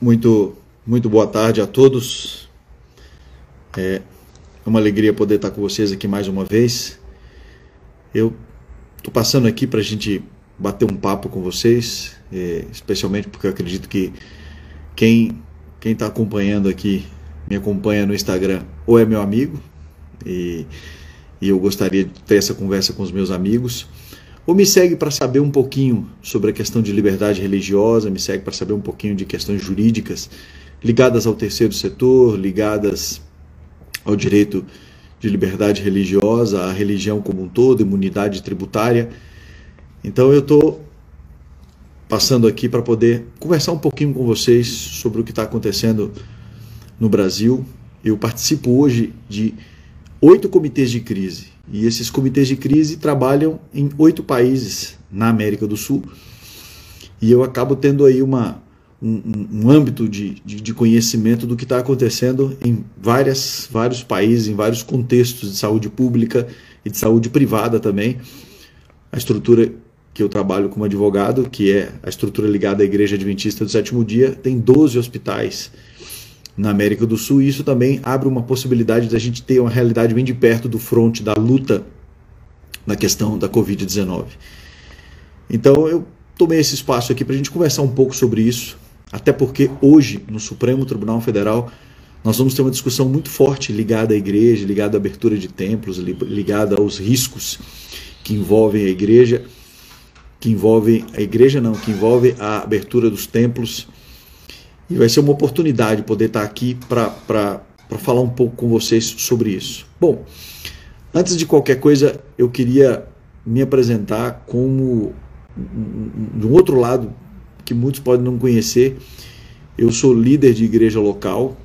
Muito, muito boa tarde a todos. É uma alegria poder estar com vocês aqui mais uma vez. Eu estou passando aqui para a gente bater um papo com vocês, é, especialmente porque eu acredito que quem quem está acompanhando aqui me acompanha no Instagram ou é meu amigo e, e eu gostaria de ter essa conversa com os meus amigos ou me segue para saber um pouquinho sobre a questão de liberdade religiosa, me segue para saber um pouquinho de questões jurídicas ligadas ao terceiro setor, ligadas ao direito de liberdade religiosa, à religião como um todo, imunidade tributária. Então eu estou passando aqui para poder conversar um pouquinho com vocês sobre o que está acontecendo no Brasil. Eu participo hoje de oito comitês de crise e esses comitês de crise trabalham em oito países na América do Sul. E eu acabo tendo aí uma, um, um âmbito de, de, de, conhecimento do que está acontecendo em várias, vários países, em vários contextos de saúde pública e de saúde privada também. A estrutura que eu trabalho como advogado, que é a estrutura ligada à Igreja Adventista do Sétimo Dia, tem 12 hospitais na América do Sul, e isso também abre uma possibilidade da gente ter uma realidade bem de perto do fronte da luta na questão da Covid-19. Então eu tomei esse espaço aqui para a gente conversar um pouco sobre isso, até porque hoje, no Supremo Tribunal Federal, nós vamos ter uma discussão muito forte ligada à igreja, ligada à abertura de templos, ligada aos riscos que envolvem a igreja, que envolvem a igreja não, que envolve a abertura dos templos e vai ser uma oportunidade poder estar aqui para falar um pouco com vocês sobre isso. Bom, antes de qualquer coisa, eu queria me apresentar como de um outro lado que muitos podem não conhecer. Eu sou líder de igreja local.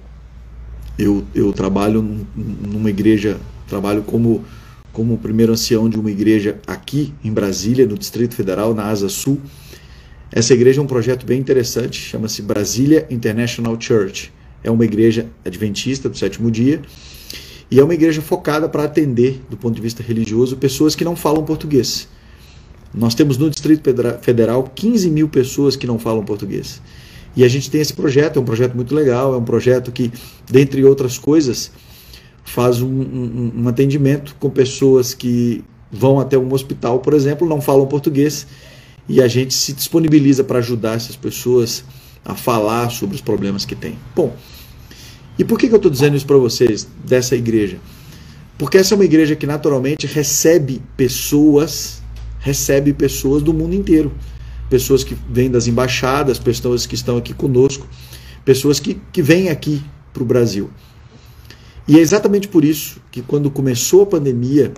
Eu, eu trabalho numa igreja, trabalho como, como primeiro ancião de uma igreja aqui em Brasília, no Distrito Federal, na Asa Sul. Essa igreja é um projeto bem interessante, chama-se Brasília International Church. É uma igreja adventista do sétimo dia e é uma igreja focada para atender, do ponto de vista religioso, pessoas que não falam português. Nós temos no Distrito Federal 15 mil pessoas que não falam português. E a gente tem esse projeto, é um projeto muito legal, é um projeto que, dentre outras coisas, faz um, um, um atendimento com pessoas que vão até um hospital, por exemplo, não falam português e a gente se disponibiliza para ajudar essas pessoas a falar sobre os problemas que têm. Bom, e por que, que eu estou dizendo isso para vocês dessa igreja? Porque essa é uma igreja que naturalmente recebe pessoas, recebe pessoas do mundo inteiro. Pessoas que vêm das embaixadas, pessoas que estão aqui conosco, pessoas que, que vêm aqui para o Brasil. E é exatamente por isso que quando começou a pandemia,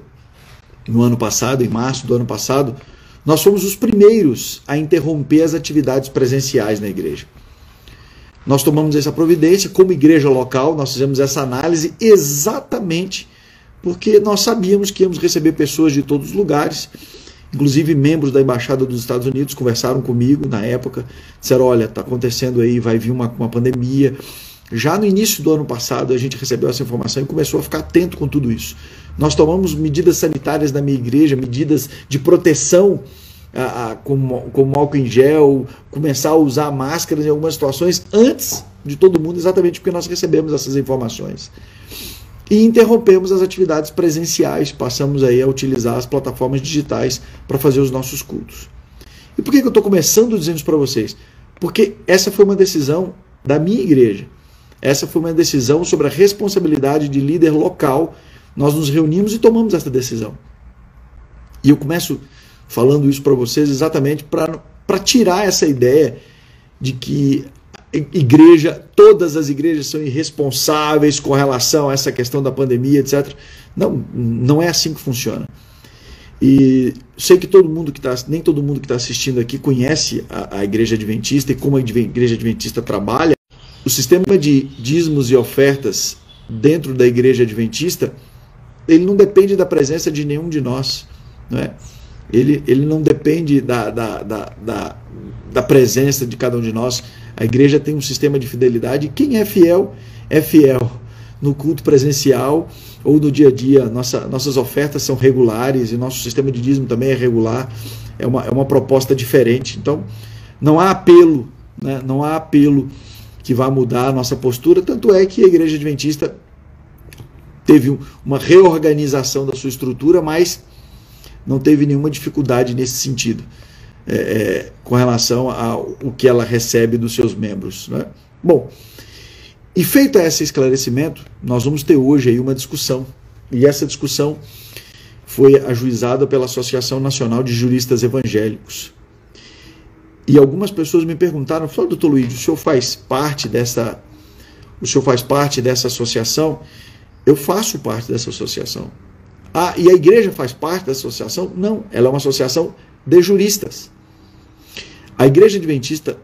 no ano passado, em março do ano passado, nós fomos os primeiros a interromper as atividades presenciais na igreja. Nós tomamos essa providência, como igreja local, nós fizemos essa análise exatamente porque nós sabíamos que íamos receber pessoas de todos os lugares, inclusive membros da Embaixada dos Estados Unidos conversaram comigo na época, disseram: olha, está acontecendo aí, vai vir uma, uma pandemia. Já no início do ano passado, a gente recebeu essa informação e começou a ficar atento com tudo isso. Nós tomamos medidas sanitárias na minha igreja, medidas de proteção, a, como álcool em gel, começar a usar máscaras em algumas situações antes de todo mundo, exatamente porque nós recebemos essas informações. E interrompemos as atividades presenciais, passamos aí a utilizar as plataformas digitais para fazer os nossos cultos. E por que, que eu estou começando dizendo isso para vocês? Porque essa foi uma decisão da minha igreja. Essa foi uma decisão sobre a responsabilidade de líder local nós nos reunimos e tomamos essa decisão. E eu começo falando isso para vocês exatamente para tirar essa ideia de que igreja, todas as igrejas são irresponsáveis com relação a essa questão da pandemia, etc. Não, não é assim que funciona. E sei que todo mundo que está, nem todo mundo que está assistindo aqui conhece a, a igreja adventista e como a igreja adventista trabalha. O sistema de dízimos e ofertas dentro da igreja adventista ele não depende da presença de nenhum de nós. Não é? ele, ele não depende da, da, da, da, da presença de cada um de nós. A igreja tem um sistema de fidelidade. Quem é fiel, é fiel. No culto presencial ou no dia a dia, nossa, nossas ofertas são regulares e nosso sistema de dízimo também é regular. É uma, é uma proposta diferente. Então, não há apelo, né? não há apelo que vá mudar a nossa postura. Tanto é que a Igreja Adventista teve uma reorganização da sua estrutura, mas não teve nenhuma dificuldade nesse sentido, é, é, com relação ao que ela recebe dos seus membros. Né? Bom, e feito esse esclarecimento, nós vamos ter hoje aí uma discussão. E essa discussão foi ajuizada pela Associação Nacional de Juristas Evangélicos. E algumas pessoas me perguntaram, falou, doutor Luiz, o senhor faz parte dessa. O senhor faz parte dessa associação? Eu faço parte dessa associação. Ah, e a igreja faz parte dessa associação? Não, ela é uma associação de juristas. A igreja adventista,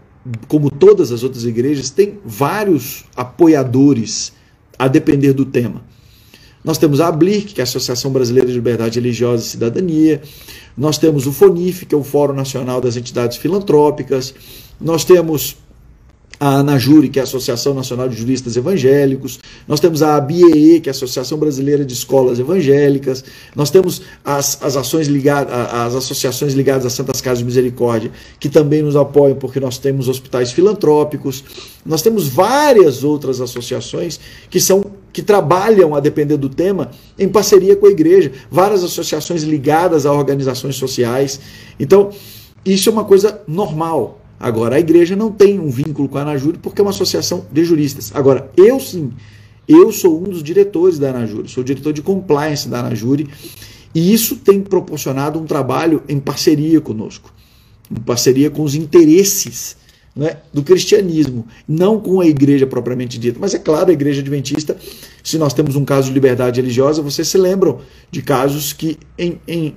como todas as outras igrejas, tem vários apoiadores a depender do tema. Nós temos a ABLIC, que é a Associação Brasileira de Liberdade Religiosa e Cidadania. Nós temos o FONIF, que é o Fórum Nacional das Entidades Filantrópicas. Nós temos a ANAJURI, que é a Associação Nacional de Juristas Evangélicos, nós temos a ABIEE, que é a Associação Brasileira de Escolas Evangélicas, nós temos as, as ações ligadas, as associações ligadas às Santas Casas de Misericórdia, que também nos apoiam porque nós temos hospitais filantrópicos, nós temos várias outras associações que são que trabalham, a depender do tema, em parceria com a igreja, várias associações ligadas a organizações sociais. Então, isso é uma coisa normal. Agora, a igreja não tem um vínculo com a Anajure porque é uma associação de juristas. Agora, eu sim, eu sou um dos diretores da Anajure, sou diretor de compliance da Anajure, e isso tem proporcionado um trabalho em parceria conosco, em parceria com os interesses né, do cristianismo, não com a igreja propriamente dita. Mas é claro, a igreja adventista, se nós temos um caso de liberdade religiosa, vocês se lembram de casos que, em, em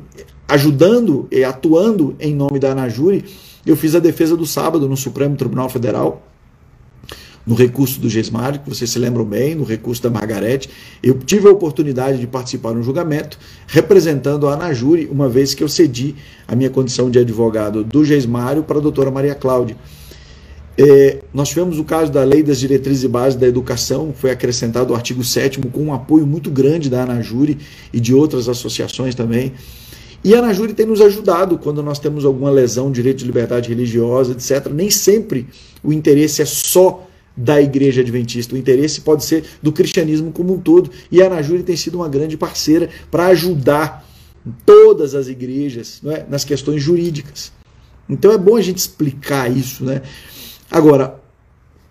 ajudando e atuando em nome da Anajure, eu fiz a defesa do sábado no Supremo Tribunal Federal, no recurso do Gesmário, que vocês se lembram bem, no recurso da Margarete. Eu tive a oportunidade de participar no julgamento, representando a Anajure, uma vez que eu cedi a minha condição de advogado do Gesmário para a doutora Maria Cláudia. É, nós tivemos o caso da Lei das Diretrizes e Bases da Educação, foi acrescentado o artigo 7 com um apoio muito grande da Anajure e de outras associações também. E a Anajure tem nos ajudado quando nós temos alguma lesão, direito de liberdade religiosa, etc. Nem sempre o interesse é só da igreja adventista, o interesse pode ser do cristianismo como um todo. E a Anajure tem sido uma grande parceira para ajudar todas as igrejas é? nas questões jurídicas. Então é bom a gente explicar isso. Né? Agora,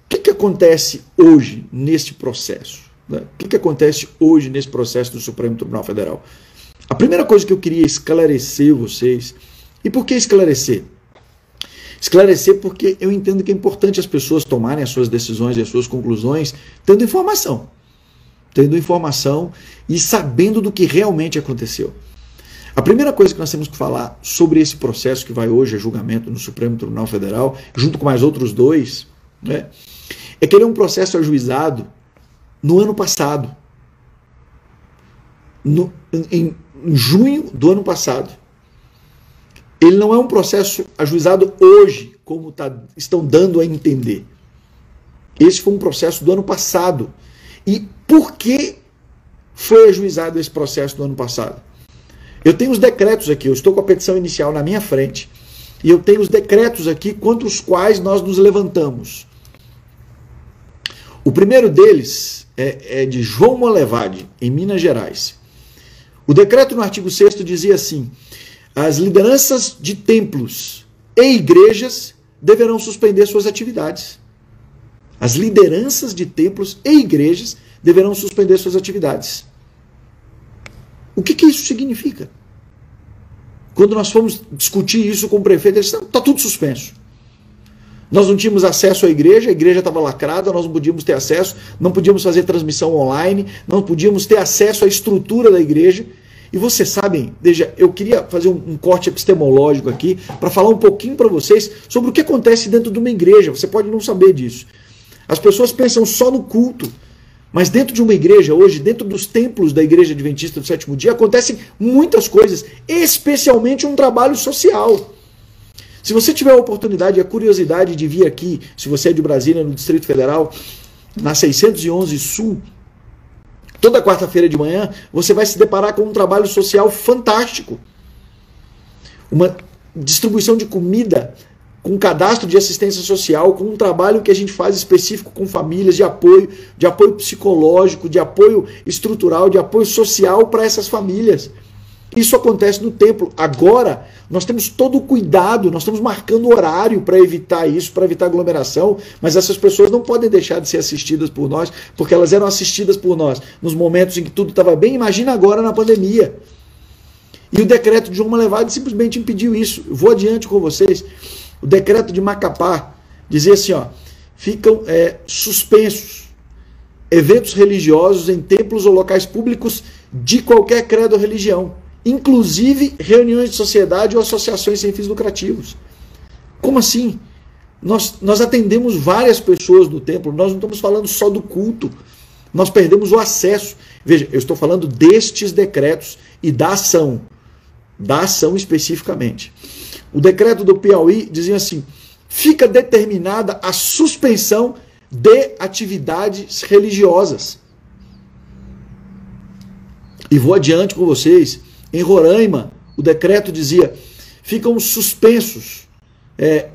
o que, que acontece hoje neste processo? O que, que acontece hoje nesse processo do Supremo Tribunal Federal? A primeira coisa que eu queria esclarecer vocês, e por que esclarecer? Esclarecer porque eu entendo que é importante as pessoas tomarem as suas decisões e as suas conclusões tendo informação. Tendo informação e sabendo do que realmente aconteceu. A primeira coisa que nós temos que falar sobre esse processo que vai hoje a julgamento no Supremo Tribunal Federal, junto com mais outros dois, né, é que ele é um processo ajuizado no ano passado. No, em, junho do ano passado. Ele não é um processo ajuizado hoje, como tá, estão dando a entender. Esse foi um processo do ano passado. E por que foi ajuizado esse processo do ano passado? Eu tenho os decretos aqui, eu estou com a petição inicial na minha frente. E eu tenho os decretos aqui contra os quais nós nos levantamos. O primeiro deles é, é de João Molevade, em Minas Gerais. O decreto no artigo 6 dizia assim: as lideranças de templos e igrejas deverão suspender suas atividades. As lideranças de templos e igrejas deverão suspender suas atividades. O que, que isso significa? Quando nós fomos discutir isso com o prefeito, ele disse: está tudo suspenso. Nós não tínhamos acesso à igreja, a igreja estava lacrada, nós não podíamos ter acesso, não podíamos fazer transmissão online, não podíamos ter acesso à estrutura da igreja. E vocês sabem, veja, eu queria fazer um, um corte epistemológico aqui para falar um pouquinho para vocês sobre o que acontece dentro de uma igreja. Você pode não saber disso. As pessoas pensam só no culto, mas dentro de uma igreja, hoje, dentro dos templos da Igreja Adventista do Sétimo Dia, acontecem muitas coisas, especialmente um trabalho social. Se você tiver a oportunidade e a curiosidade de vir aqui, se você é de Brasília, no Distrito Federal, na 611 Sul, toda quarta-feira de manhã, você vai se deparar com um trabalho social fantástico. Uma distribuição de comida com cadastro de assistência social, com um trabalho que a gente faz específico com famílias de apoio, de apoio psicológico, de apoio estrutural, de apoio social para essas famílias. Isso acontece no templo. Agora, nós temos todo o cuidado, nós estamos marcando horário para evitar isso, para evitar aglomeração, mas essas pessoas não podem deixar de ser assistidas por nós, porque elas eram assistidas por nós nos momentos em que tudo estava bem. Imagina agora na pandemia. E o decreto de João Malevade simplesmente impediu isso. Eu vou adiante com vocês. O decreto de Macapá dizia assim: ó, ficam é, suspensos eventos religiosos em templos ou locais públicos de qualquer credo ou religião inclusive reuniões de sociedade ou associações sem fins lucrativos. Como assim? Nós, nós atendemos várias pessoas do templo, nós não estamos falando só do culto, nós perdemos o acesso. Veja, eu estou falando destes decretos e da ação, da ação especificamente. O decreto do Piauí dizia assim: fica determinada a suspensão de atividades religiosas. E vou adiante com vocês. Em Roraima, o decreto dizia: ficam suspensos é,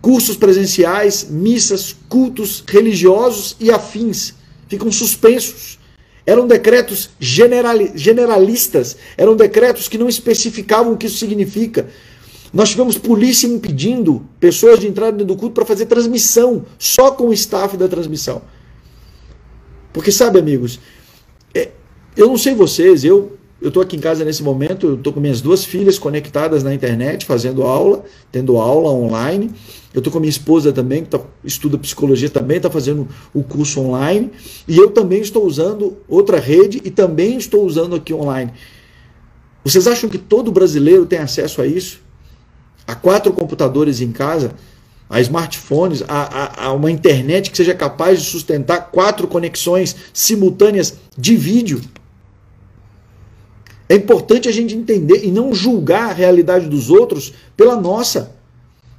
cursos presenciais, missas, cultos religiosos e afins. Ficam suspensos. Eram decretos generalistas, eram decretos que não especificavam o que isso significa. Nós tivemos polícia impedindo pessoas de entrar dentro do culto para fazer transmissão, só com o staff da transmissão. Porque, sabe, amigos, é, eu não sei vocês, eu eu estou aqui em casa nesse momento, estou com minhas duas filhas conectadas na internet, fazendo aula, tendo aula online. Eu estou com minha esposa também, que tá, estuda psicologia também, está fazendo o curso online. E eu também estou usando outra rede e também estou usando aqui online. Vocês acham que todo brasileiro tem acesso a isso? A quatro computadores em casa, a smartphones, a, a, a uma internet que seja capaz de sustentar quatro conexões simultâneas de vídeo? É importante a gente entender e não julgar a realidade dos outros pela nossa.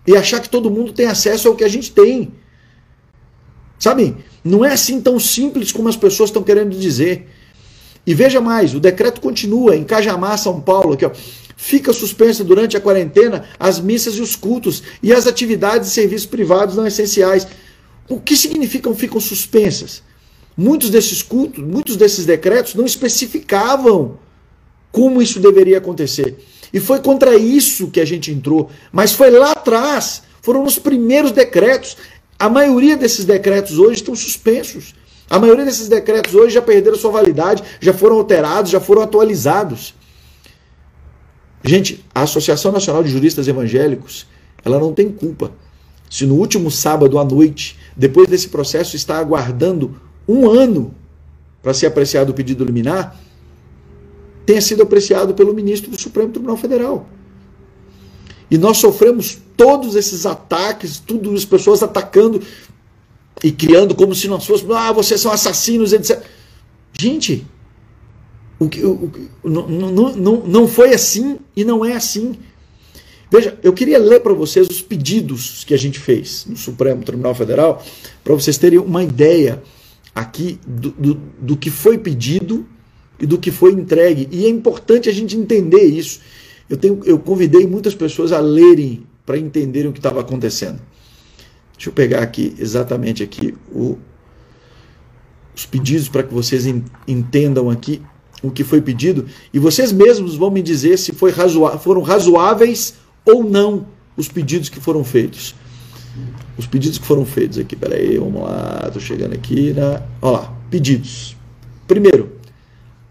E achar que todo mundo tem acesso ao que a gente tem. Sabe? Não é assim tão simples como as pessoas estão querendo dizer. E veja mais, o decreto continua em Cajamar, São Paulo, ó. Fica suspensa durante a quarentena as missas e os cultos e as atividades e serviços privados não essenciais. O que significam ficam suspensas? Muitos desses cultos, muitos desses decretos não especificavam como isso deveria acontecer. E foi contra isso que a gente entrou. Mas foi lá atrás, foram os primeiros decretos. A maioria desses decretos hoje estão suspensos. A maioria desses decretos hoje já perderam sua validade, já foram alterados, já foram atualizados. Gente, a Associação Nacional de Juristas Evangélicos, ela não tem culpa. Se no último sábado à noite, depois desse processo, está aguardando um ano para ser apreciado o pedido liminar, tenha sido apreciado pelo ministro do Supremo Tribunal Federal. E nós sofremos todos esses ataques, tudo as pessoas atacando e criando como se nós fôssemos, ah, vocês são assassinos, etc. Gente, o que, o, não, não, não, não foi assim e não é assim. Veja, eu queria ler para vocês os pedidos que a gente fez no Supremo Tribunal Federal, para vocês terem uma ideia aqui do, do, do que foi pedido e do que foi entregue. E é importante a gente entender isso. Eu, tenho, eu convidei muitas pessoas a lerem para entenderem o que estava acontecendo. Deixa eu pegar aqui exatamente aqui o, os pedidos para que vocês entendam aqui o que foi pedido e vocês mesmos vão me dizer se foi razoá foram razoáveis ou não os pedidos que foram feitos. Os pedidos que foram feitos aqui, peraí, vamos lá, estou chegando aqui na. Olha lá, pedidos. Primeiro,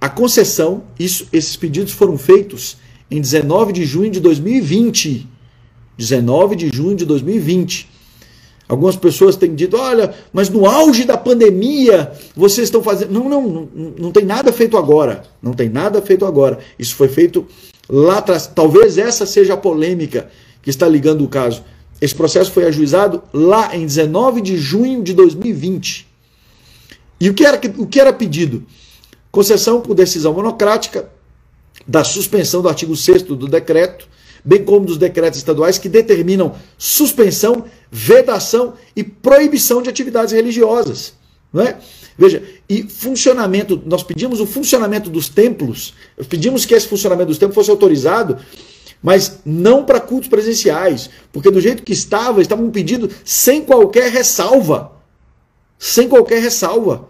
a concessão, isso, esses pedidos foram feitos em 19 de junho de 2020. 19 de junho de 2020. Algumas pessoas têm dito: olha, mas no auge da pandemia vocês estão fazendo. Não, não, não, não tem nada feito agora. Não tem nada feito agora. Isso foi feito lá atrás. Talvez essa seja a polêmica que está ligando o caso. Esse processo foi ajuizado lá em 19 de junho de 2020. E o que era, o que era pedido? Concessão por decisão monocrática da suspensão do artigo 6 do decreto, bem como dos decretos estaduais que determinam suspensão, vedação e proibição de atividades religiosas. Não é? Veja, e funcionamento, nós pedimos o funcionamento dos templos, pedimos que esse funcionamento dos templos fosse autorizado mas não para cultos presenciais, porque do jeito que estava, estavam pedindo sem qualquer ressalva. Sem qualquer ressalva.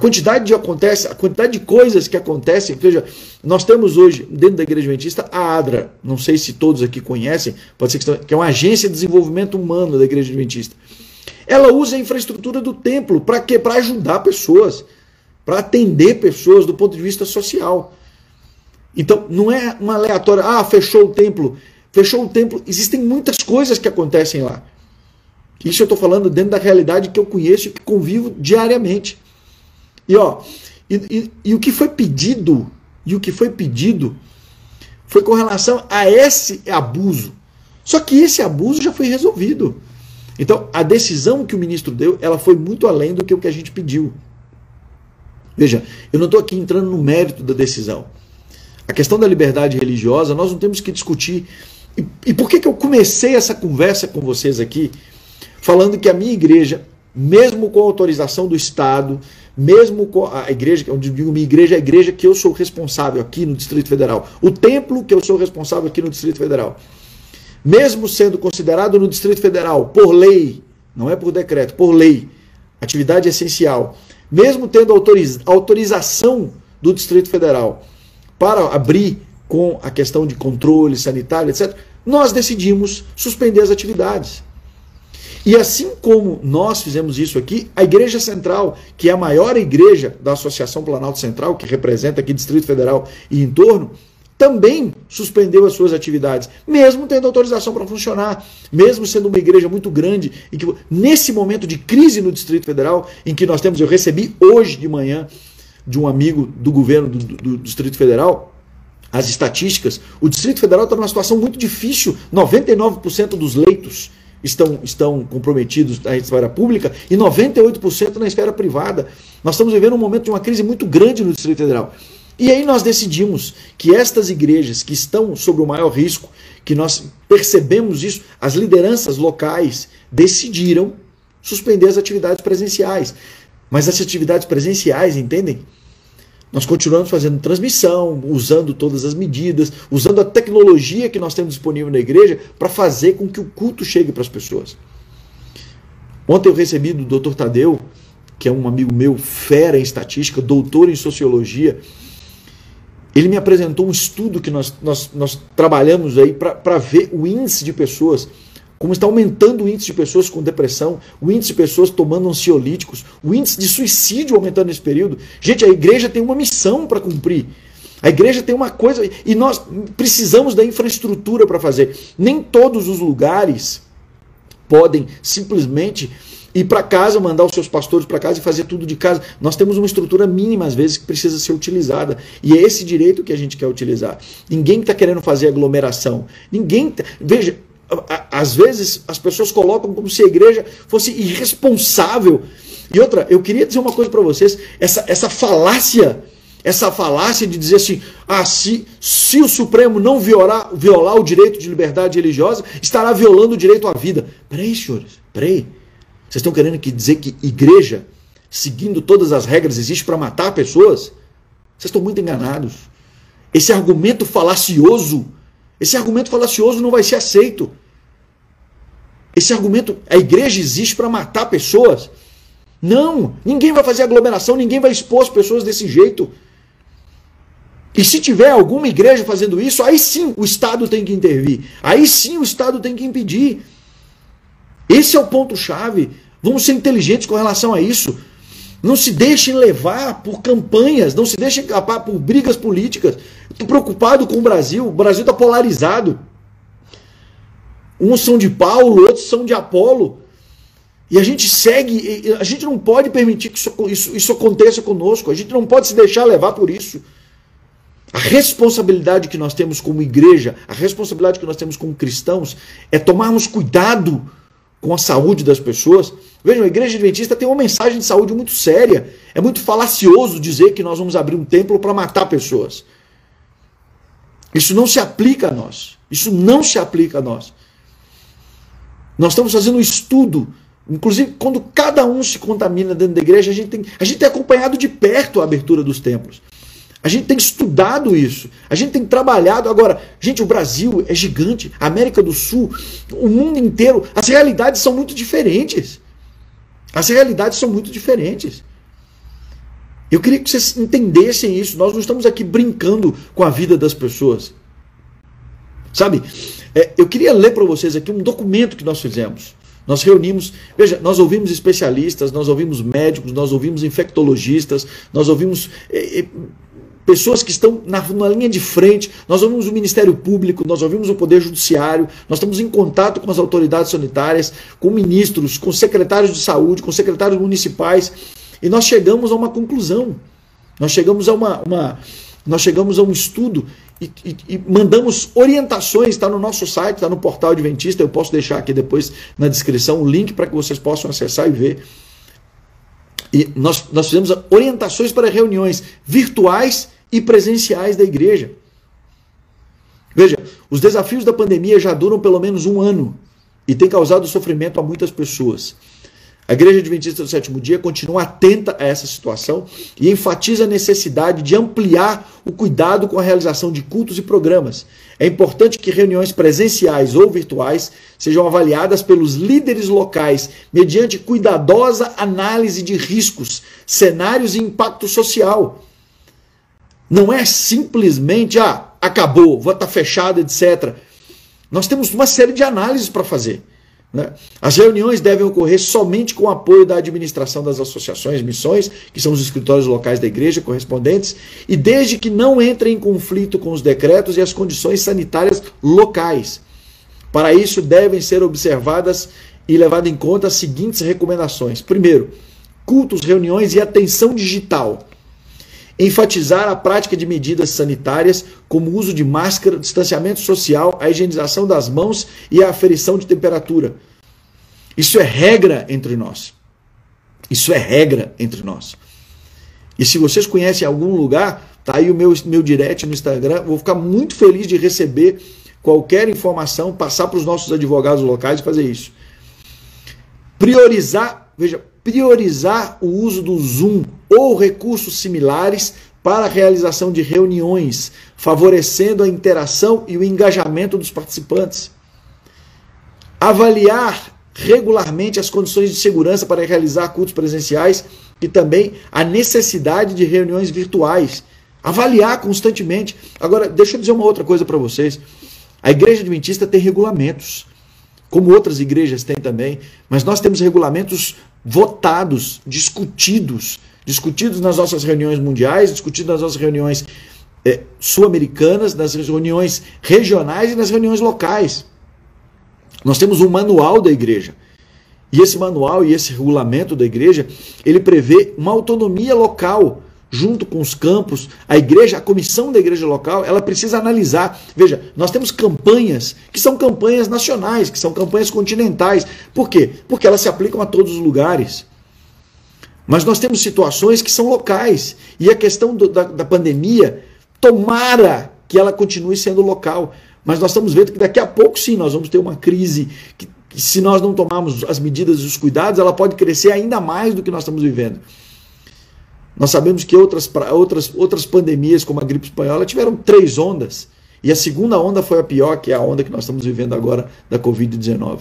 Quantidade de acontece, a quantidade de coisas que acontecem, veja, nós temos hoje dentro da Igreja Adventista a ADRA, não sei se todos aqui conhecem, pode ser que, que é uma agência de desenvolvimento humano da Igreja Adventista. Ela usa a infraestrutura do templo para quê? Para ajudar pessoas, para atender pessoas do ponto de vista social. Então, não é uma aleatória, ah, fechou o templo. Fechou o templo, existem muitas coisas que acontecem lá. Isso eu estou falando dentro da realidade que eu conheço e que convivo diariamente. E ó, e, e, e, o que foi pedido, e o que foi pedido foi com relação a esse abuso. Só que esse abuso já foi resolvido. Então, a decisão que o ministro deu, ela foi muito além do que o que a gente pediu. Veja, eu não estou aqui entrando no mérito da decisão. A questão da liberdade religiosa, nós não temos que discutir. E, e por que, que eu comecei essa conversa com vocês aqui, falando que a minha igreja, mesmo com autorização do Estado, mesmo com a igreja, onde digo minha igreja, a igreja que eu sou responsável aqui no Distrito Federal, o templo que eu sou responsável aqui no Distrito Federal, mesmo sendo considerado no Distrito Federal, por lei, não é por decreto, por lei, atividade essencial, mesmo tendo autoriz autorização do Distrito Federal para abrir com a questão de controle sanitário, etc., nós decidimos suspender as atividades. E assim como nós fizemos isso aqui, a Igreja Central, que é a maior igreja da Associação Planalto Central, que representa aqui Distrito Federal e em torno, também suspendeu as suas atividades, mesmo tendo autorização para funcionar, mesmo sendo uma igreja muito grande, e que nesse momento de crise no Distrito Federal, em que nós temos, eu recebi hoje de manhã de um amigo do governo do, do, do Distrito Federal, as estatísticas, o Distrito Federal está numa situação muito difícil, 99% dos leitos estão, estão comprometidos na esfera pública e 98% na esfera privada. Nós estamos vivendo um momento de uma crise muito grande no Distrito Federal. E aí nós decidimos que estas igrejas que estão sob o maior risco, que nós percebemos isso, as lideranças locais decidiram suspender as atividades presenciais. Mas as atividades presenciais, entendem? Nós continuamos fazendo transmissão, usando todas as medidas, usando a tecnologia que nós temos disponível na igreja para fazer com que o culto chegue para as pessoas. Ontem eu recebi do Dr. Tadeu, que é um amigo meu, fera em estatística, doutor em sociologia. Ele me apresentou um estudo que nós, nós, nós trabalhamos aí para ver o índice de pessoas como está aumentando o índice de pessoas com depressão, o índice de pessoas tomando ansiolíticos, o índice de suicídio aumentando nesse período. Gente, a igreja tem uma missão para cumprir. A igreja tem uma coisa e nós precisamos da infraestrutura para fazer. Nem todos os lugares podem simplesmente ir para casa, mandar os seus pastores para casa e fazer tudo de casa. Nós temos uma estrutura mínima, às vezes, que precisa ser utilizada. E é esse direito que a gente quer utilizar. Ninguém está querendo fazer aglomeração. Ninguém. Tá... Veja, às vezes as pessoas colocam como se a igreja fosse irresponsável. E outra, eu queria dizer uma coisa para vocês: essa, essa falácia, essa falácia de dizer assim, ah, se, se o Supremo não violar, violar o direito de liberdade religiosa, estará violando o direito à vida. Peraí, senhores, peraí. Vocês estão querendo que dizer que igreja, seguindo todas as regras, existe para matar pessoas? Vocês estão muito enganados. Esse argumento falacioso esse argumento falacioso não vai ser aceito. Esse argumento, a igreja existe para matar pessoas. Não, ninguém vai fazer aglomeração, ninguém vai expor as pessoas desse jeito. E se tiver alguma igreja fazendo isso, aí sim o Estado tem que intervir. Aí sim o Estado tem que impedir. Esse é o ponto-chave. Vamos ser inteligentes com relação a isso. Não se deixem levar por campanhas, não se deixem levar por brigas políticas. Estou preocupado com o Brasil. O Brasil está polarizado. Uns são de Paulo, outros são de Apolo. E a gente segue, a gente não pode permitir que isso, isso, isso aconteça conosco. A gente não pode se deixar levar por isso. A responsabilidade que nós temos como igreja, a responsabilidade que nós temos como cristãos, é tomarmos cuidado com a saúde das pessoas. Vejam, a igreja adventista tem uma mensagem de saúde muito séria. É muito falacioso dizer que nós vamos abrir um templo para matar pessoas. Isso não se aplica a nós. Isso não se aplica a nós. Nós estamos fazendo um estudo. Inclusive, quando cada um se contamina dentro da igreja, a gente tem, a gente tem acompanhado de perto a abertura dos templos. A gente tem estudado isso. A gente tem trabalhado. Agora, gente, o Brasil é gigante. A América do Sul, o mundo inteiro. As realidades são muito diferentes. As realidades são muito diferentes. Eu queria que vocês entendessem isso. Nós não estamos aqui brincando com a vida das pessoas. Sabe? É, eu queria ler para vocês aqui um documento que nós fizemos. Nós reunimos, veja, nós ouvimos especialistas, nós ouvimos médicos, nós ouvimos infectologistas, nós ouvimos é, é, pessoas que estão na, na, linha de frente, nós ouvimos o Ministério Público, nós ouvimos o Poder Judiciário, nós estamos em contato com as autoridades sanitárias, com ministros, com secretários de saúde, com secretários municipais, e nós chegamos a uma conclusão. Nós chegamos a uma, uma nós chegamos a um estudo e, e, e mandamos orientações, está no nosso site, está no portal Adventista, eu posso deixar aqui depois na descrição o link para que vocês possam acessar e ver. E nós, nós fizemos orientações para reuniões virtuais e presenciais da igreja. Veja, os desafios da pandemia já duram pelo menos um ano e tem causado sofrimento a muitas pessoas. A Igreja Adventista do Sétimo Dia continua atenta a essa situação e enfatiza a necessidade de ampliar o cuidado com a realização de cultos e programas. É importante que reuniões presenciais ou virtuais sejam avaliadas pelos líderes locais mediante cuidadosa análise de riscos, cenários e impacto social. Não é simplesmente, ah, acabou, vou estar fechado, etc. Nós temos uma série de análises para fazer. Né? As reuniões devem ocorrer somente com o apoio da administração das associações, missões, que são os escritórios locais da igreja correspondentes, e desde que não entrem em conflito com os decretos e as condições sanitárias locais. Para isso, devem ser observadas e levadas em conta as seguintes recomendações: primeiro, cultos, reuniões e atenção digital. Enfatizar a prática de medidas sanitárias, como o uso de máscara, distanciamento social, a higienização das mãos e a aferição de temperatura. Isso é regra entre nós. Isso é regra entre nós. E se vocês conhecem algum lugar, tá aí o meu, meu direct no Instagram, vou ficar muito feliz de receber qualquer informação, passar para os nossos advogados locais e fazer isso. Priorizar, veja, priorizar o uso do Zoom ou recursos similares para a realização de reuniões, favorecendo a interação e o engajamento dos participantes. Avaliar regularmente as condições de segurança para realizar cultos presenciais e também a necessidade de reuniões virtuais. Avaliar constantemente. Agora, deixa eu dizer uma outra coisa para vocês. A igreja adventista tem regulamentos, como outras igrejas têm também, mas nós temos regulamentos votados, discutidos, discutidos nas nossas reuniões mundiais, discutidos nas nossas reuniões é, sul-americanas, nas reuniões regionais e nas reuniões locais. Nós temos um manual da igreja. E esse manual e esse regulamento da igreja, ele prevê uma autonomia local junto com os campos, a igreja, a comissão da igreja local, ela precisa analisar. Veja, nós temos campanhas que são campanhas nacionais, que são campanhas continentais. Por quê? Porque elas se aplicam a todos os lugares. Mas nós temos situações que são locais. E a questão do, da, da pandemia, tomara que ela continue sendo local. Mas nós estamos vendo que daqui a pouco, sim, nós vamos ter uma crise que, que se nós não tomarmos as medidas e os cuidados, ela pode crescer ainda mais do que nós estamos vivendo. Nós sabemos que outras, outras, outras pandemias, como a gripe espanhola, tiveram três ondas. E a segunda onda foi a pior, que é a onda que nós estamos vivendo agora da Covid-19.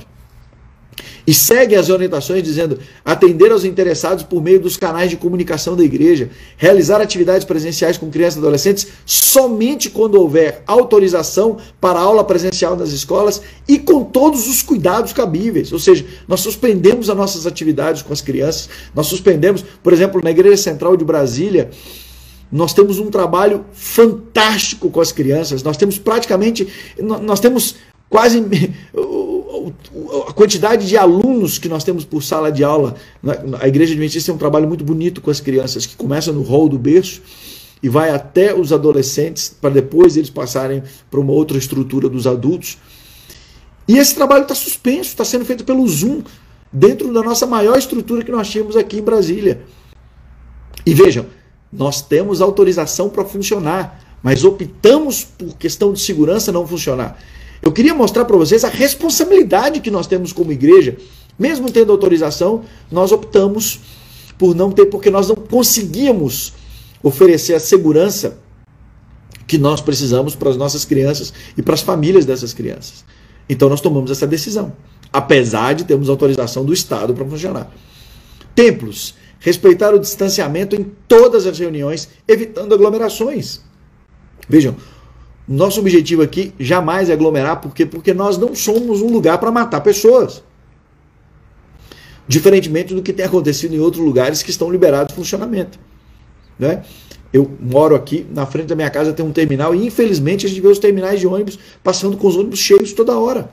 E segue as orientações dizendo atender aos interessados por meio dos canais de comunicação da igreja, realizar atividades presenciais com crianças e adolescentes somente quando houver autorização para aula presencial nas escolas e com todos os cuidados cabíveis. Ou seja, nós suspendemos as nossas atividades com as crianças, nós suspendemos, por exemplo, na Igreja Central de Brasília, nós temos um trabalho fantástico com as crianças. Nós temos praticamente, nós temos quase a quantidade de alunos que nós temos por sala de aula. A Igreja Adventista tem um trabalho muito bonito com as crianças, que começa no hall do berço e vai até os adolescentes, para depois eles passarem para uma outra estrutura dos adultos. E esse trabalho está suspenso, está sendo feito pelo Zoom, dentro da nossa maior estrutura que nós tínhamos aqui em Brasília. E vejam, nós temos autorização para funcionar, mas optamos por questão de segurança não funcionar. Eu queria mostrar para vocês a responsabilidade que nós temos como igreja. Mesmo tendo autorização, nós optamos por não ter, porque nós não conseguíamos oferecer a segurança que nós precisamos para as nossas crianças e para as famílias dessas crianças. Então nós tomamos essa decisão, apesar de termos autorização do Estado para funcionar. Templos, respeitar o distanciamento em todas as reuniões, evitando aglomerações. Vejam, nosso objetivo aqui jamais é aglomerar, porque porque nós não somos um lugar para matar pessoas. Diferentemente do que tem acontecido em outros lugares que estão liberados de funcionamento. Né? Eu moro aqui, na frente da minha casa tem um terminal e infelizmente a gente vê os terminais de ônibus passando com os ônibus cheios toda hora.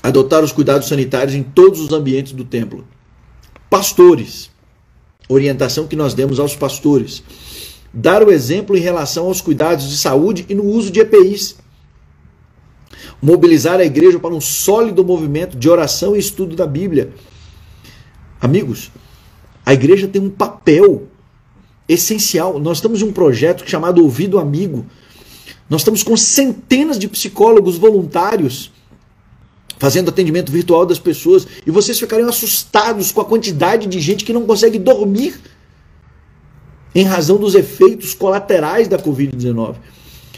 Adotar os cuidados sanitários em todos os ambientes do templo. Pastores. Orientação que nós demos aos pastores. Dar o exemplo em relação aos cuidados de saúde e no uso de EPIs mobilizar a igreja para um sólido movimento de oração e estudo da Bíblia. Amigos, a igreja tem um papel essencial. Nós estamos em um projeto chamado Ouvido Amigo. Nós estamos com centenas de psicólogos voluntários fazendo atendimento virtual das pessoas e vocês ficariam assustados com a quantidade de gente que não consegue dormir em razão dos efeitos colaterais da Covid-19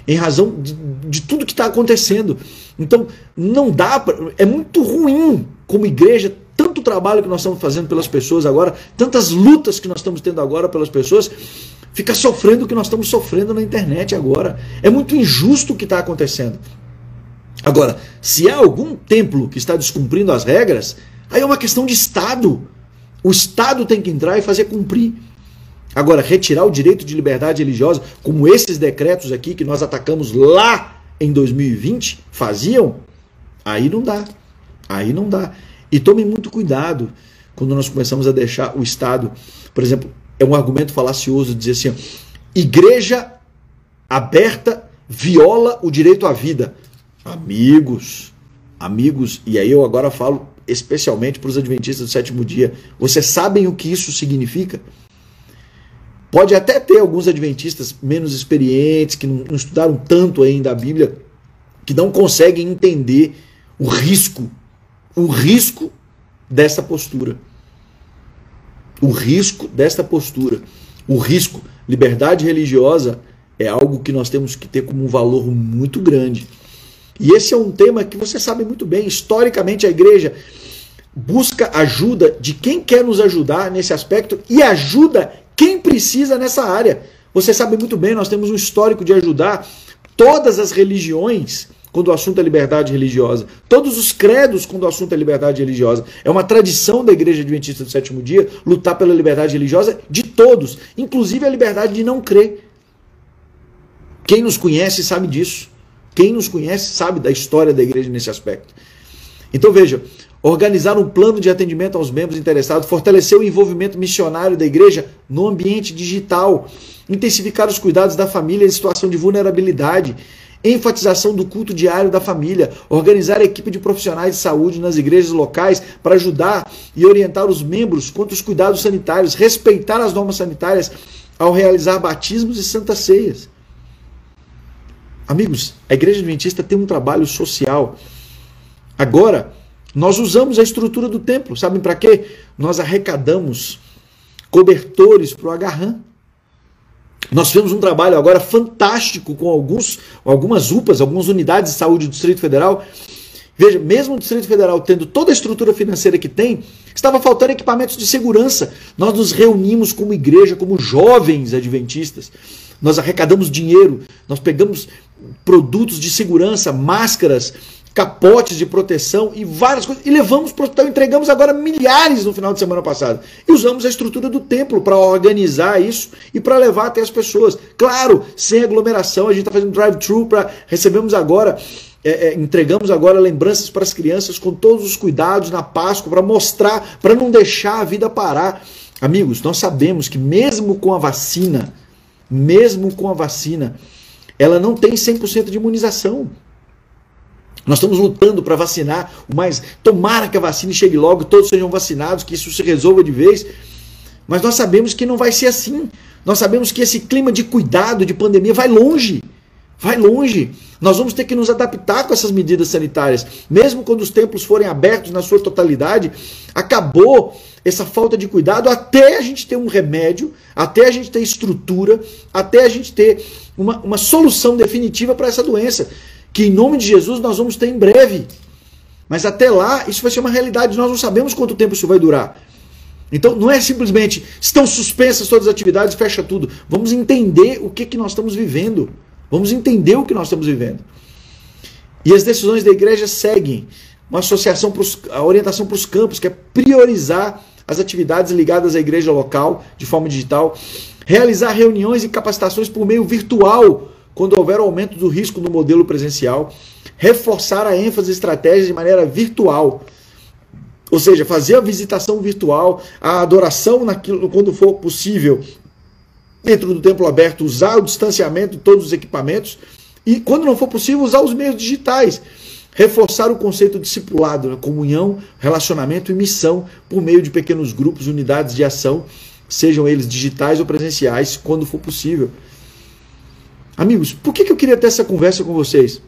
em razão de, de tudo que está acontecendo. Então, não dá, é muito ruim como igreja, tanto trabalho que nós estamos fazendo pelas pessoas agora, tantas lutas que nós estamos tendo agora pelas pessoas, ficar sofrendo o que nós estamos sofrendo na internet agora. É muito injusto o que está acontecendo. Agora, se há algum templo que está descumprindo as regras, aí é uma questão de Estado. O Estado tem que entrar e fazer cumprir. Agora, retirar o direito de liberdade religiosa, como esses decretos aqui que nós atacamos lá em 2020 faziam, aí não dá. Aí não dá. E tomem muito cuidado quando nós começamos a deixar o Estado, por exemplo, é um argumento falacioso dizer assim: igreja aberta viola o direito à vida. Amigos, amigos, e aí eu agora falo especialmente para os adventistas do sétimo dia, vocês sabem o que isso significa? Pode até ter alguns adventistas menos experientes, que não, estudaram tanto ainda a Bíblia, que não conseguem entender o risco, o risco dessa postura. O risco desta postura. O risco. Liberdade religiosa é algo que nós temos que ter como um valor muito grande. E esse é um tema que você sabe muito bem. Historicamente, a igreja busca ajuda de quem quer nos ajudar nesse aspecto e ajuda quem precisa nessa área? Você sabe muito bem, nós temos um histórico de ajudar todas as religiões quando o assunto é liberdade religiosa, todos os credos quando o assunto é liberdade religiosa. É uma tradição da Igreja Adventista do Sétimo Dia lutar pela liberdade religiosa de todos, inclusive a liberdade de não crer. Quem nos conhece sabe disso. Quem nos conhece sabe da história da igreja nesse aspecto. Então veja, organizar um plano de atendimento aos membros interessados, fortalecer o envolvimento missionário da igreja no ambiente digital, intensificar os cuidados da família em situação de vulnerabilidade, enfatização do culto diário da família, organizar a equipe de profissionais de saúde nas igrejas locais para ajudar e orientar os membros quanto aos cuidados sanitários, respeitar as normas sanitárias ao realizar batismos e santas ceias. Amigos, a igreja adventista tem um trabalho social. Agora, nós usamos a estrutura do templo, sabem para quê? Nós arrecadamos cobertores para o agarrão. Nós fizemos um trabalho agora fantástico com alguns, algumas UPAs, algumas unidades de saúde do Distrito Federal. Veja, mesmo o Distrito Federal tendo toda a estrutura financeira que tem, estava faltando equipamentos de segurança. Nós nos reunimos como igreja, como jovens adventistas. Nós arrecadamos dinheiro, nós pegamos produtos de segurança, máscaras, capotes de proteção e várias coisas. E levamos para o hospital, entregamos agora milhares no final de semana passado. E usamos a estrutura do templo para organizar isso e para levar até as pessoas. Claro, sem aglomeração, a gente está fazendo drive-thru para. Recebemos agora. É, é, entregamos agora lembranças para as crianças com todos os cuidados na Páscoa para mostrar, para não deixar a vida parar. Amigos, nós sabemos que mesmo com a vacina, mesmo com a vacina, ela não tem 100% de imunização. Nós estamos lutando para vacinar o mais. Tomara que a vacina chegue logo, todos sejam vacinados, que isso se resolva de vez. Mas nós sabemos que não vai ser assim. Nós sabemos que esse clima de cuidado, de pandemia, vai longe. Vai longe. Nós vamos ter que nos adaptar com essas medidas sanitárias. Mesmo quando os templos forem abertos na sua totalidade, acabou essa falta de cuidado até a gente ter um remédio, até a gente ter estrutura, até a gente ter uma, uma solução definitiva para essa doença. Que em nome de Jesus nós vamos ter em breve. Mas até lá, isso vai ser uma realidade. Nós não sabemos quanto tempo isso vai durar. Então não é simplesmente estão suspensas todas as atividades, fecha tudo. Vamos entender o que, que nós estamos vivendo. Vamos entender o que nós estamos vivendo. E as decisões da igreja seguem uma associação, pros, a orientação para os campos, que é priorizar as atividades ligadas à igreja local de forma digital, realizar reuniões e capacitações por meio virtual, quando houver aumento do risco no modelo presencial, reforçar a ênfase estratégia de maneira virtual. Ou seja, fazer a visitação virtual, a adoração naquilo quando for possível, dentro do templo aberto, usar o distanciamento de todos os equipamentos e, quando não for possível, usar os meios digitais. Reforçar o conceito discipulado, né? comunhão, relacionamento e missão por meio de pequenos grupos, unidades de ação, sejam eles digitais ou presenciais, quando for possível. Amigos, por que, eu queria ter essa conversa com vocês?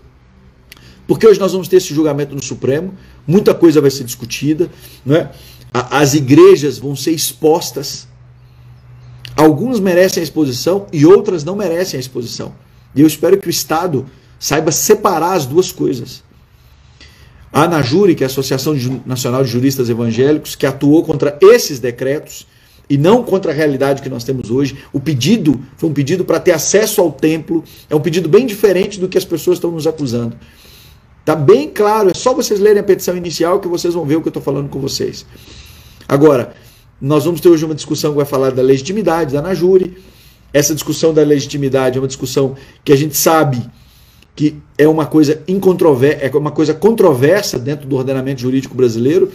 Porque hoje nós vamos ter esse julgamento no Supremo, muita coisa vai ser discutida, não é? as igrejas vão ser expostas Algumas merecem a exposição e outras não merecem a exposição. E eu espero que o Estado saiba separar as duas coisas. A ANAJURI, que é a Associação Nacional de Juristas Evangélicos, que atuou contra esses decretos e não contra a realidade que nós temos hoje. O pedido foi um pedido para ter acesso ao templo, é um pedido bem diferente do que as pessoas estão nos acusando. Está bem claro, é só vocês lerem a petição inicial que vocês vão ver o que eu estou falando com vocês. Agora, nós vamos ter hoje uma discussão que vai falar da legitimidade da Najuri. Essa discussão da legitimidade é uma discussão que a gente sabe que é uma coisa incontroversa, é uma coisa controversa dentro do ordenamento jurídico brasileiro.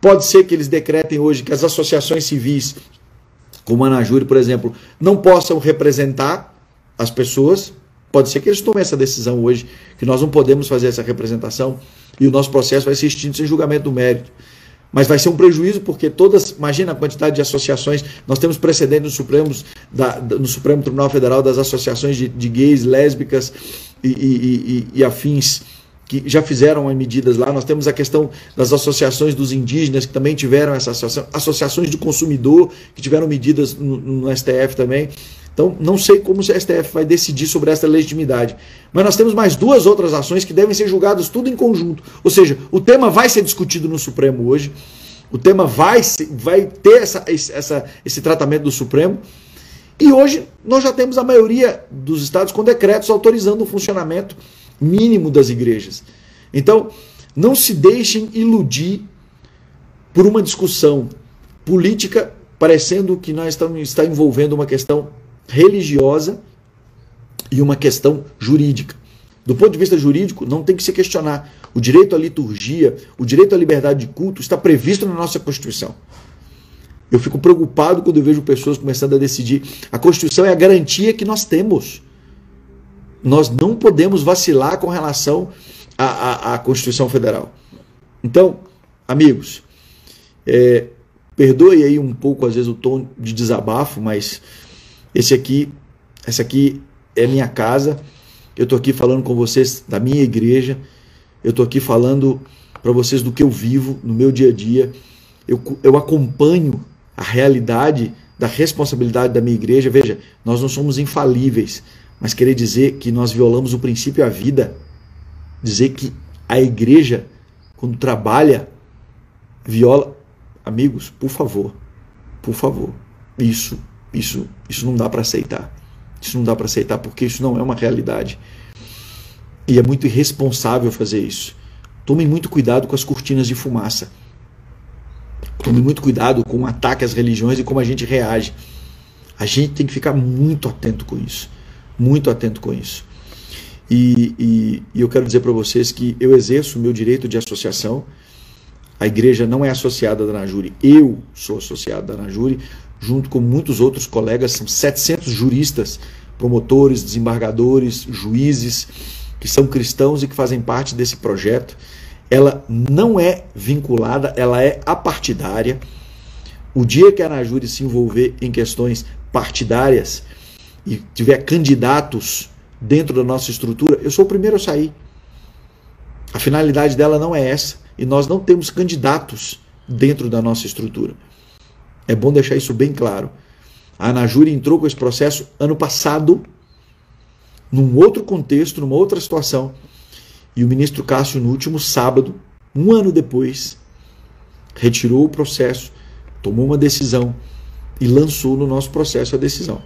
Pode ser que eles decretem hoje que as associações civis, como a Najuri, por exemplo, não possam representar as pessoas. Pode ser que eles tomem essa decisão hoje, que nós não podemos fazer essa representação e o nosso processo vai ser extinto sem julgamento do mérito. Mas vai ser um prejuízo porque todas, imagina a quantidade de associações, nós temos precedentes no Supremo, da, no Supremo Tribunal Federal das associações de, de gays, lésbicas e, e, e, e, afins que já fizeram medidas lá. Nós temos a questão das associações dos indígenas que também tiveram essa associação, associações de consumidor que tiveram medidas no, no STF também. Então, não sei como o STF vai decidir sobre essa legitimidade. Mas nós temos mais duas outras ações que devem ser julgadas tudo em conjunto. Ou seja, o tema vai ser discutido no Supremo hoje. O tema vai, vai ter essa, essa, esse tratamento do Supremo. E hoje nós já temos a maioria dos estados com decretos autorizando o funcionamento mínimo das igrejas. Então, não se deixem iludir por uma discussão política parecendo que nós estamos está envolvendo uma questão religiosa e uma questão jurídica. Do ponto de vista jurídico, não tem que se questionar. O direito à liturgia, o direito à liberdade de culto está previsto na nossa Constituição. Eu fico preocupado quando eu vejo pessoas começando a decidir. A Constituição é a garantia que nós temos. Nós não podemos vacilar com relação à, à, à Constituição Federal. Então, amigos, é, perdoe aí um pouco, às vezes, o tom de desabafo, mas esse aqui, essa aqui é minha casa. Eu estou aqui falando com vocês da minha igreja. Eu estou aqui falando para vocês do que eu vivo no meu dia a dia. Eu, eu acompanho a realidade da responsabilidade da minha igreja. Veja, nós não somos infalíveis, mas querer dizer que nós violamos o princípio à vida, dizer que a igreja, quando trabalha, viola. Amigos, por favor, por favor, isso isso, isso não dá para aceitar. Isso não dá para aceitar porque isso não é uma realidade. E é muito irresponsável fazer isso. Tomem muito cuidado com as cortinas de fumaça. Tomem muito cuidado com o ataque às religiões e como a gente reage. A gente tem que ficar muito atento com isso. Muito atento com isso. E, e, e eu quero dizer para vocês que eu exerço o meu direito de associação. A igreja não é associada da Najuri. Eu sou associado da Najuri junto com muitos outros colegas, são 700 juristas, promotores, desembargadores, juízes, que são cristãos e que fazem parte desse projeto. Ela não é vinculada, ela é apartidária. O dia que a Anajuri se envolver em questões partidárias e tiver candidatos dentro da nossa estrutura, eu sou o primeiro a sair. A finalidade dela não é essa. E nós não temos candidatos dentro da nossa estrutura. É bom deixar isso bem claro. A Anajuri entrou com esse processo ano passado, num outro contexto, numa outra situação. E o ministro Cássio, no último sábado, um ano depois, retirou o processo, tomou uma decisão e lançou no nosso processo a decisão.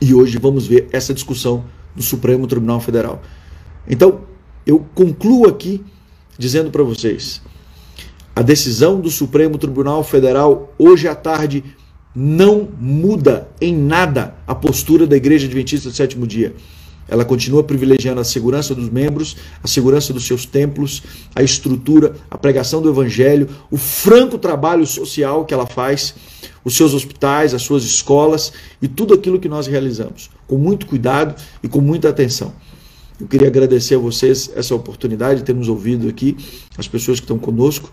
E hoje vamos ver essa discussão no Supremo Tribunal Federal. Então, eu concluo aqui dizendo para vocês: a decisão do Supremo Tribunal Federal hoje à tarde não muda em nada a postura da Igreja Adventista do Sétimo Dia. Ela continua privilegiando a segurança dos membros, a segurança dos seus templos, a estrutura, a pregação do Evangelho, o franco trabalho social que ela faz, os seus hospitais, as suas escolas e tudo aquilo que nós realizamos, com muito cuidado e com muita atenção. Eu queria agradecer a vocês essa oportunidade de ter nos ouvido aqui, as pessoas que estão conosco.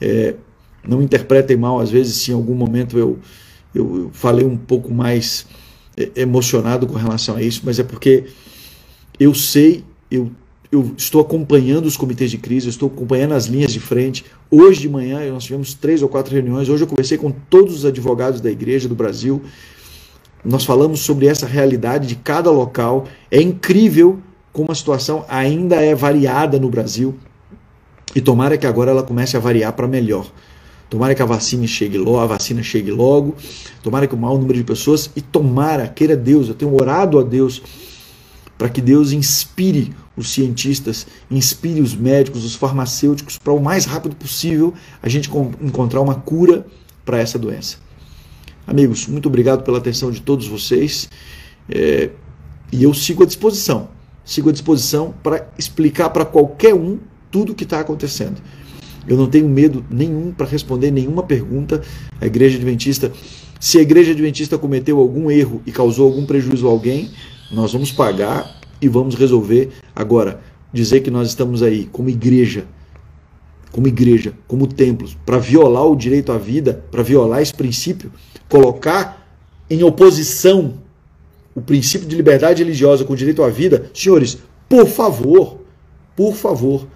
É, não interpretem mal, às vezes, se em algum momento eu, eu, falei um pouco mais é, emocionado com relação a isso, mas é porque eu sei, eu, eu estou acompanhando os comitês de crise, eu estou acompanhando as linhas de frente. Hoje de manhã nós tivemos três ou quatro reuniões. Hoje eu conversei com todos os advogados da igreja do Brasil. Nós falamos sobre essa realidade de cada local. É incrível como a situação ainda é variada no Brasil e tomara que agora ela comece a variar para melhor. Tomara que a vacina chegue logo, a vacina chegue logo. Tomara que o maior número de pessoas e tomara, queira Deus, eu tenho orado a Deus para que Deus inspire os cientistas, inspire os médicos, os farmacêuticos para o mais rápido possível a gente encontrar uma cura para essa doença. Amigos, muito obrigado pela atenção de todos vocês é, e eu sigo à disposição sigo à disposição para explicar para qualquer um tudo o que está acontecendo. Eu não tenho medo nenhum para responder nenhuma pergunta. A Igreja Adventista, se a Igreja Adventista cometeu algum erro e causou algum prejuízo a alguém, nós vamos pagar e vamos resolver. Agora, dizer que nós estamos aí como igreja, como igreja, como templos, para violar o direito à vida, para violar esse princípio, colocar em oposição o princípio de liberdade religiosa com o direito à vida, senhores, por favor, por favor,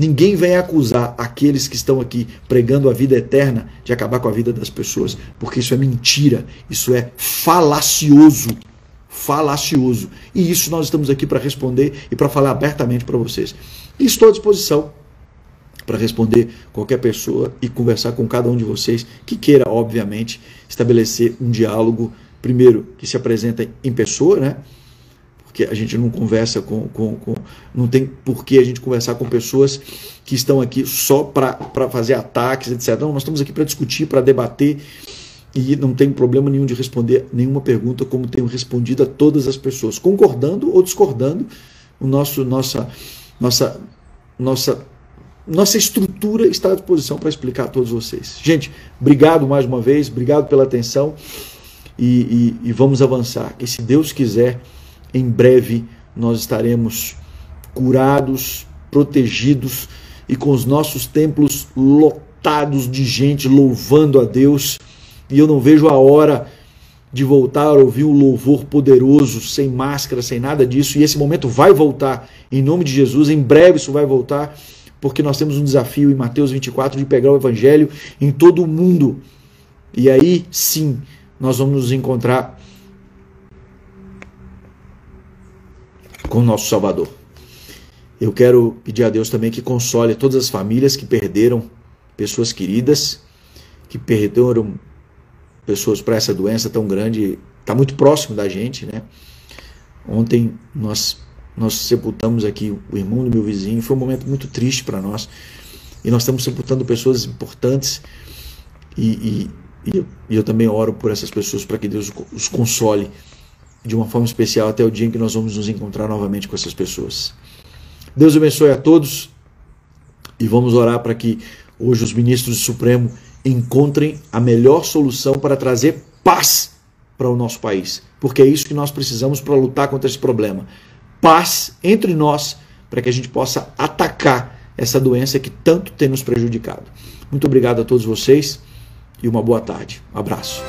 ninguém venha acusar aqueles que estão aqui pregando a vida eterna de acabar com a vida das pessoas, porque isso é mentira, isso é falacioso. Falacioso. E isso nós estamos aqui para responder e para falar abertamente para vocês. E estou à disposição para responder qualquer pessoa e conversar com cada um de vocês que queira, obviamente, estabelecer um diálogo primeiro, que se apresenta em pessoa, né? Porque a gente não conversa com, com, com Não tem por que a gente conversar com pessoas que estão aqui só para fazer ataques, etc. Não, nós estamos aqui para discutir, para debater e não tem problema nenhum de responder nenhuma pergunta, como tenho respondido a todas as pessoas, concordando ou discordando. O nosso, nossa, nossa, nossa, nossa estrutura está à disposição para explicar a todos vocês. Gente, obrigado mais uma vez, obrigado pela atenção e, e, e vamos avançar. E se Deus quiser, em breve nós estaremos curados, protegidos e com os nossos templos lotados de gente louvando a Deus. E eu não vejo a hora de voltar a ouvir o louvor poderoso, sem máscara, sem nada disso. E esse momento vai voltar, em nome de Jesus. Em breve isso vai voltar, porque nós temos um desafio em Mateus 24 de pegar o Evangelho em todo o mundo. E aí sim nós vamos nos encontrar com o nosso Salvador. Eu quero pedir a Deus também que console todas as famílias que perderam pessoas queridas, que perderam pessoas para essa doença tão grande, está muito próximo da gente, né? Ontem nós nós sepultamos aqui o irmão do meu vizinho, foi um momento muito triste para nós. E nós estamos sepultando pessoas importantes e, e, e eu, e eu também oro por essas pessoas para que Deus os console de uma forma especial até o dia em que nós vamos nos encontrar novamente com essas pessoas. Deus abençoe a todos e vamos orar para que hoje os ministros do Supremo encontrem a melhor solução para trazer paz para o nosso país, porque é isso que nós precisamos para lutar contra esse problema. Paz entre nós para que a gente possa atacar essa doença que tanto tem nos prejudicado. Muito obrigado a todos vocês e uma boa tarde. Um abraço.